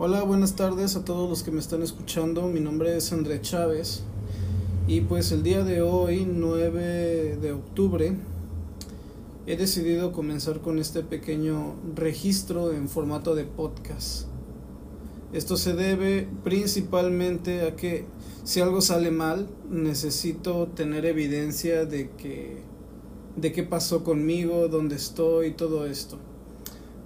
Hola, buenas tardes a todos los que me están escuchando. Mi nombre es André Chávez y pues el día de hoy, 9 de octubre, he decidido comenzar con este pequeño registro en formato de podcast. Esto se debe principalmente a que si algo sale mal, necesito tener evidencia de que de qué pasó conmigo, dónde estoy, todo esto.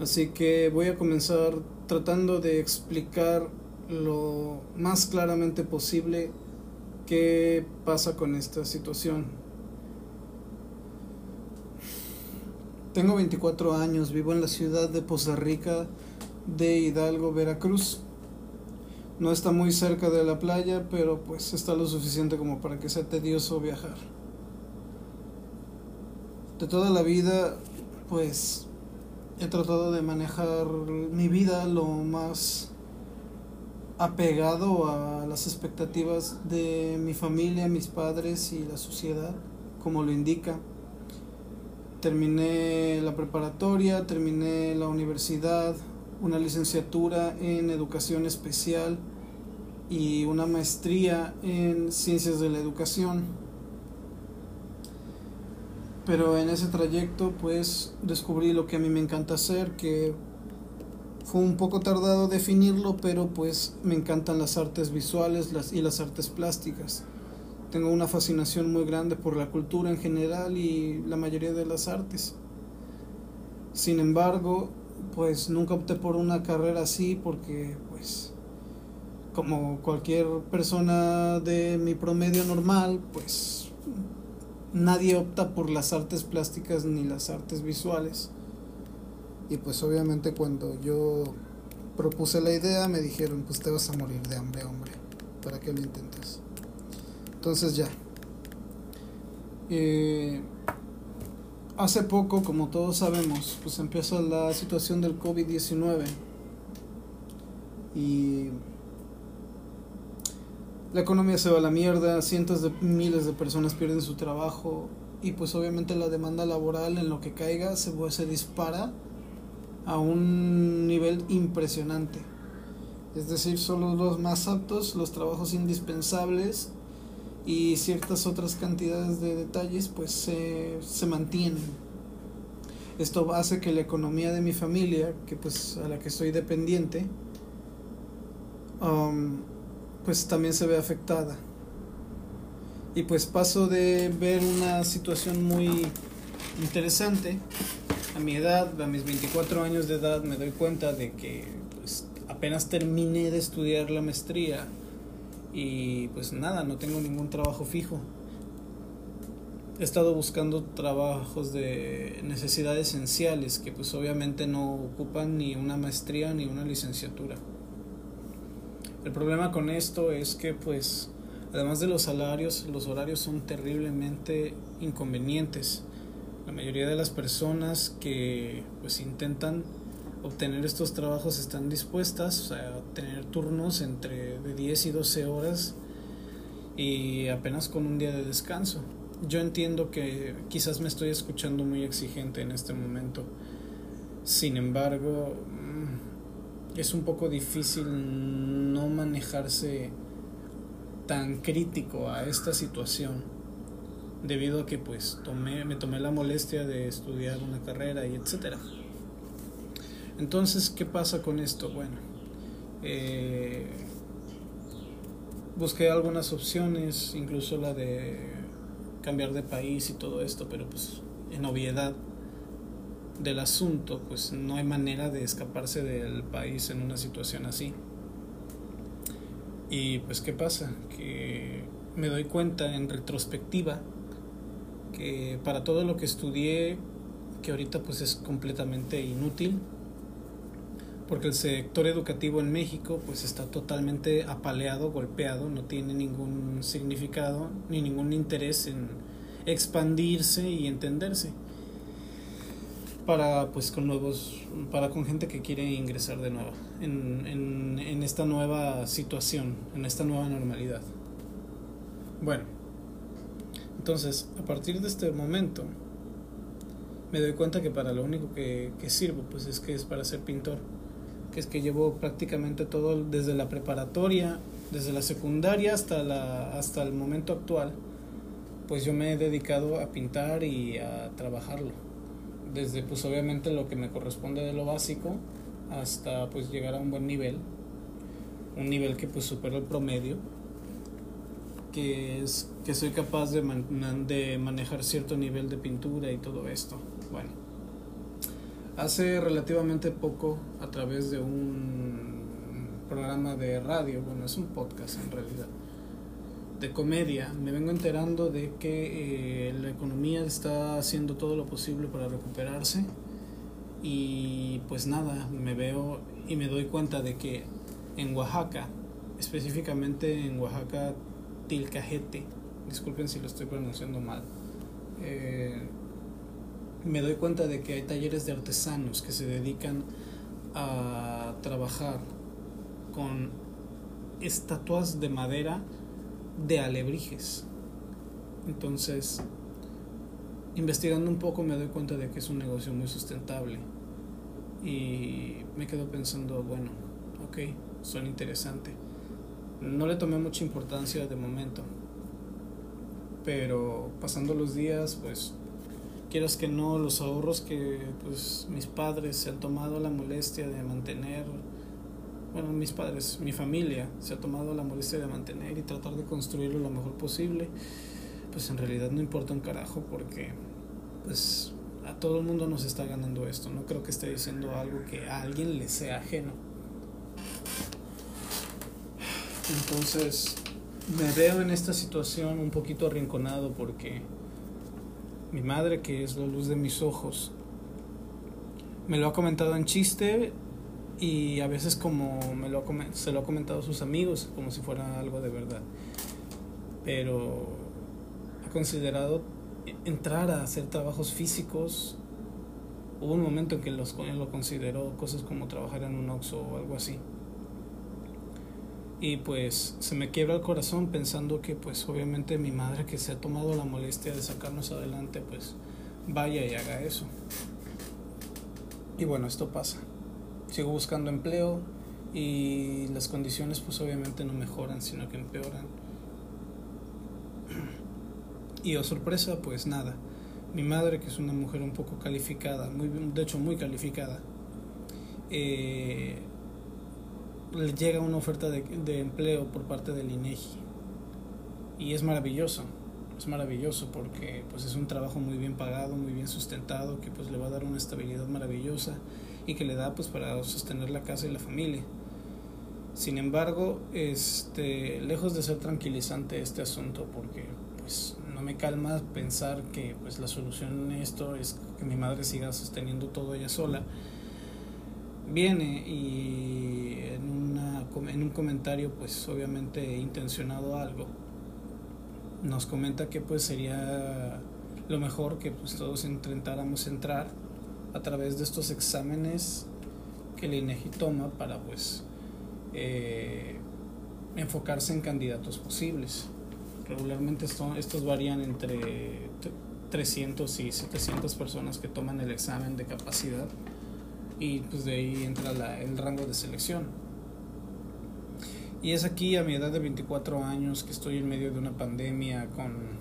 Así que voy a comenzar tratando de explicar lo más claramente posible qué pasa con esta situación. Tengo 24 años, vivo en la ciudad de Poza Rica de Hidalgo, Veracruz. No está muy cerca de la playa, pero pues está lo suficiente como para que sea tedioso viajar. De toda la vida, pues he tratado de manejar mi vida lo más apegado a las expectativas de mi familia, mis padres y la sociedad, como lo indica. Terminé la preparatoria, terminé la universidad, una licenciatura en educación especial y una maestría en ciencias de la educación pero en ese trayecto pues descubrí lo que a mí me encanta hacer, que fue un poco tardado definirlo, pero pues me encantan las artes visuales las, y las artes plásticas. Tengo una fascinación muy grande por la cultura en general y la mayoría de las artes. Sin embargo, pues nunca opté por una carrera así porque pues como cualquier persona de mi promedio normal, pues nadie opta por las artes plásticas ni las artes visuales. Y pues obviamente cuando yo propuse la idea me dijeron, pues te vas a morir de hambre, hombre, ¿para qué lo intentas? Entonces ya. Eh, hace poco, como todos sabemos, pues empieza la situación del COVID-19. Y la economía se va a la mierda, cientos de miles de personas pierden su trabajo y pues obviamente la demanda laboral en lo que caiga se, se dispara a un nivel impresionante. Es decir, solo los más aptos, los trabajos indispensables y ciertas otras cantidades de detalles pues se, se mantienen. Esto hace que la economía de mi familia, que pues a la que estoy dependiente, um, pues también se ve afectada. Y pues paso de ver una situación muy interesante. A mi edad, a mis 24 años de edad, me doy cuenta de que pues, apenas terminé de estudiar la maestría y pues nada, no tengo ningún trabajo fijo. He estado buscando trabajos de necesidad esenciales que pues obviamente no ocupan ni una maestría ni una licenciatura. El problema con esto es que pues además de los salarios, los horarios son terriblemente inconvenientes. La mayoría de las personas que pues intentan obtener estos trabajos están dispuestas a tener turnos entre de 10 y 12 horas y apenas con un día de descanso. Yo entiendo que quizás me estoy escuchando muy exigente en este momento. Sin embargo, es un poco difícil no manejarse tan crítico a esta situación debido a que pues tomé, me tomé la molestia de estudiar una carrera y etcétera. Entonces, ¿qué pasa con esto? Bueno, eh, busqué algunas opciones, incluso la de cambiar de país y todo esto, pero pues en obviedad del asunto, pues no hay manera de escaparse del país en una situación así. Y pues qué pasa, que me doy cuenta en retrospectiva que para todo lo que estudié, que ahorita pues es completamente inútil, porque el sector educativo en México pues está totalmente apaleado, golpeado, no tiene ningún significado ni ningún interés en expandirse y entenderse para pues con nuevos para con gente que quiere ingresar de nuevo en, en, en esta nueva situación en esta nueva normalidad bueno entonces a partir de este momento me doy cuenta que para lo único que, que sirvo pues es que es para ser pintor que es que llevo prácticamente todo desde la preparatoria, desde la secundaria hasta, la, hasta el momento actual, pues yo me he dedicado a pintar y a trabajarlo. Desde pues obviamente lo que me corresponde de lo básico hasta pues llegar a un buen nivel, un nivel que pues supera el promedio, que es que soy capaz de, de manejar cierto nivel de pintura y todo esto. Bueno, hace relativamente poco a través de un programa de radio, bueno, es un podcast en realidad, de comedia, me vengo enterando de que eh, la economía está haciendo todo lo posible para recuperarse y pues nada, me veo y me doy cuenta de que en Oaxaca, específicamente en Oaxaca Tilcajete, disculpen si lo estoy pronunciando mal, eh, me doy cuenta de que hay talleres de artesanos que se dedican a trabajar con estatuas de madera de alebrijes. Entonces, investigando un poco me doy cuenta de que es un negocio muy sustentable. Y me quedo pensando, bueno, ok, son interesante. No le tomé mucha importancia de momento. Pero pasando los días, pues quieras que no, los ahorros que pues mis padres se han tomado la molestia de mantener bueno, mis padres, mi familia se ha tomado la molestia de mantener y tratar de construirlo lo mejor posible, pues en realidad no importa un carajo porque pues a todo el mundo nos está ganando esto. No creo que esté diciendo algo que a alguien le sea ajeno. Entonces me veo en esta situación un poquito arrinconado porque mi madre, que es la luz de mis ojos, me lo ha comentado en chiste y a veces como me lo se lo ha comentado a sus amigos como si fuera algo de verdad. Pero ha considerado entrar a hacer trabajos físicos. Hubo un momento en que los, lo consideró cosas como trabajar en un Oxxo o algo así. Y pues se me quiebra el corazón pensando que pues obviamente mi madre que se ha tomado la molestia de sacarnos adelante pues vaya y haga eso. Y bueno esto pasa sigo buscando empleo y las condiciones pues obviamente no mejoran, sino que empeoran. Y oh sorpresa, pues nada. Mi madre, que es una mujer un poco calificada, muy, de hecho muy calificada, eh, le llega una oferta de, de empleo por parte del INEGI. Y es maravilloso, es maravilloso porque pues es un trabajo muy bien pagado, muy bien sustentado, que pues le va a dar una estabilidad maravillosa y que le da pues para sostener la casa y la familia. Sin embargo, este, lejos de ser tranquilizante este asunto, porque pues no me calma pensar que pues la solución en esto es que mi madre siga sosteniendo todo ella sola, viene y en, una, en un comentario pues obviamente intencionado algo, nos comenta que pues sería lo mejor que pues todos intentáramos entrar a través de estos exámenes que el INEGI toma para pues eh, enfocarse en candidatos posibles. Regularmente estos varían entre 300 y 700 personas que toman el examen de capacidad y pues de ahí entra el rango de selección. Y es aquí a mi edad de 24 años que estoy en medio de una pandemia con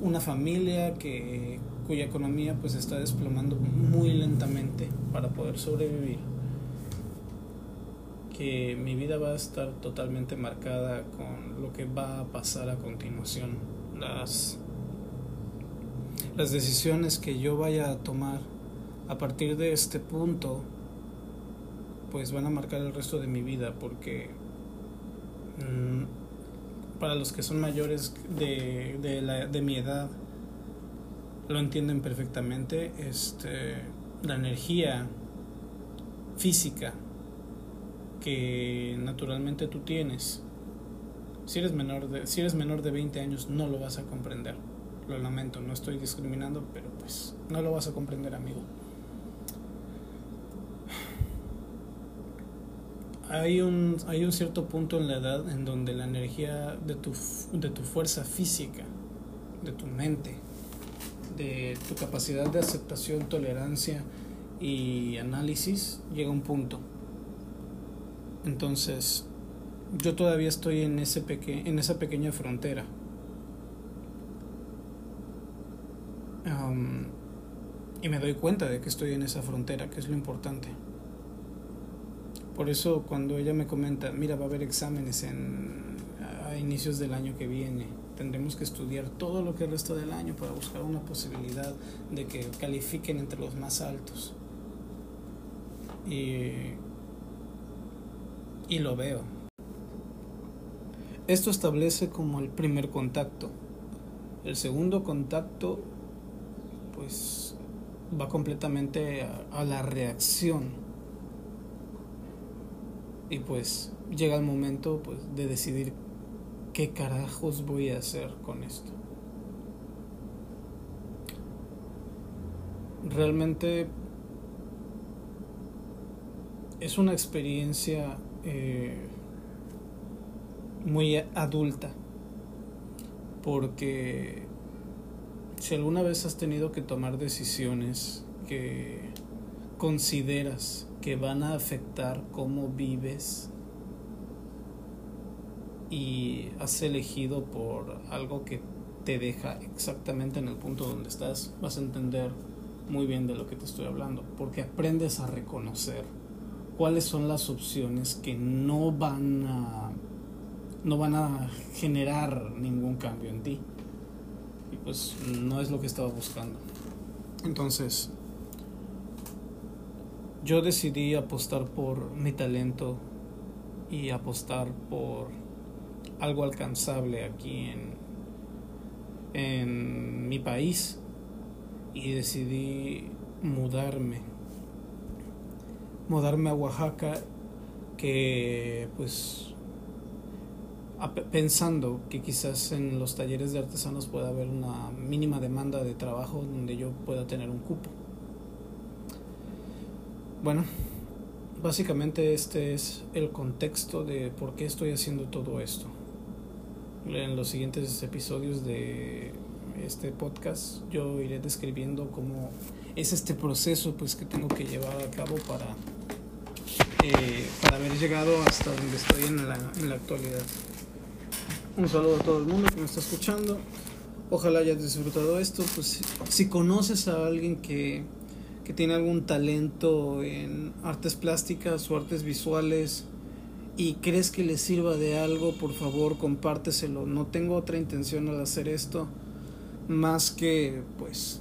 una familia que cuya economía pues está desplomando muy lentamente para poder sobrevivir que mi vida va a estar totalmente marcada con lo que va a pasar a continuación. Las las decisiones que yo vaya a tomar a partir de este punto pues van a marcar el resto de mi vida porque mm, para los que son mayores de, de, la, de mi edad lo entienden perfectamente. Este, la energía física que naturalmente tú tienes, si eres menor de, si eres menor de 20 años no lo vas a comprender. Lo lamento, no estoy discriminando, pero pues no lo vas a comprender, amigo. Hay un, hay un cierto punto en la edad en donde la energía de tu, de tu fuerza física, de tu mente, de tu capacidad de aceptación, tolerancia y análisis llega un punto. Entonces, yo todavía estoy en, ese peque en esa pequeña frontera. y me doy cuenta de que estoy en esa frontera, que es lo importante. Por eso cuando ella me comenta, mira, va a haber exámenes en, a inicios del año que viene, tendremos que estudiar todo lo que resta del año para buscar una posibilidad de que califiquen entre los más altos. Y, y lo veo. Esto establece como el primer contacto. El segundo contacto, pues, va completamente a, la reacción. Y pues llega el momento pues, de decidir qué carajos voy a hacer con esto. Realmente es una experiencia eh, muy adulta porque si alguna vez has tenido que tomar decisiones que consideras que van a afectar cómo vives y has elegido por algo que te deja exactamente en el punto donde estás, vas a entender muy bien de lo que te estoy hablando, porque aprendes a reconocer cuáles son las opciones que no van a no van a generar ningún cambio en ti. Y pues no es lo que estaba buscando. Entonces, yo decidí apostar por mi talento y apostar por algo alcanzable aquí en, en mi país y decidí mudarme mudarme a Oaxaca que pues pensando que quizás en los talleres de artesanos pueda haber una mínima demanda de trabajo donde yo pueda tener un cupo. Bueno, básicamente este es el contexto de por qué estoy haciendo todo esto. En los siguientes episodios de este podcast yo iré describiendo cómo es este proceso pues que tengo que llevar a cabo para, eh, haber llegado hasta donde estoy en la, en la actualidad. Un saludo a todo el mundo que me está escuchando. Ojalá hayas disfrutado esto. Pues si conoces a alguien que, que tiene algún talento en artes plásticas o artes visuales y crees que le sirva de algo, por favor compárteselo. No tengo otra intención al hacer esto más que pues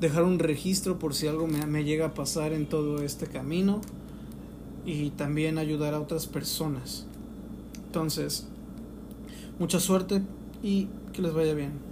dejar un registro por si algo me, me llega a pasar en todo este camino y también ayudar a otras personas. Entonces, mucha suerte y que les vaya bien.